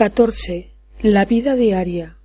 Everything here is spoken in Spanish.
14. La vida diaria.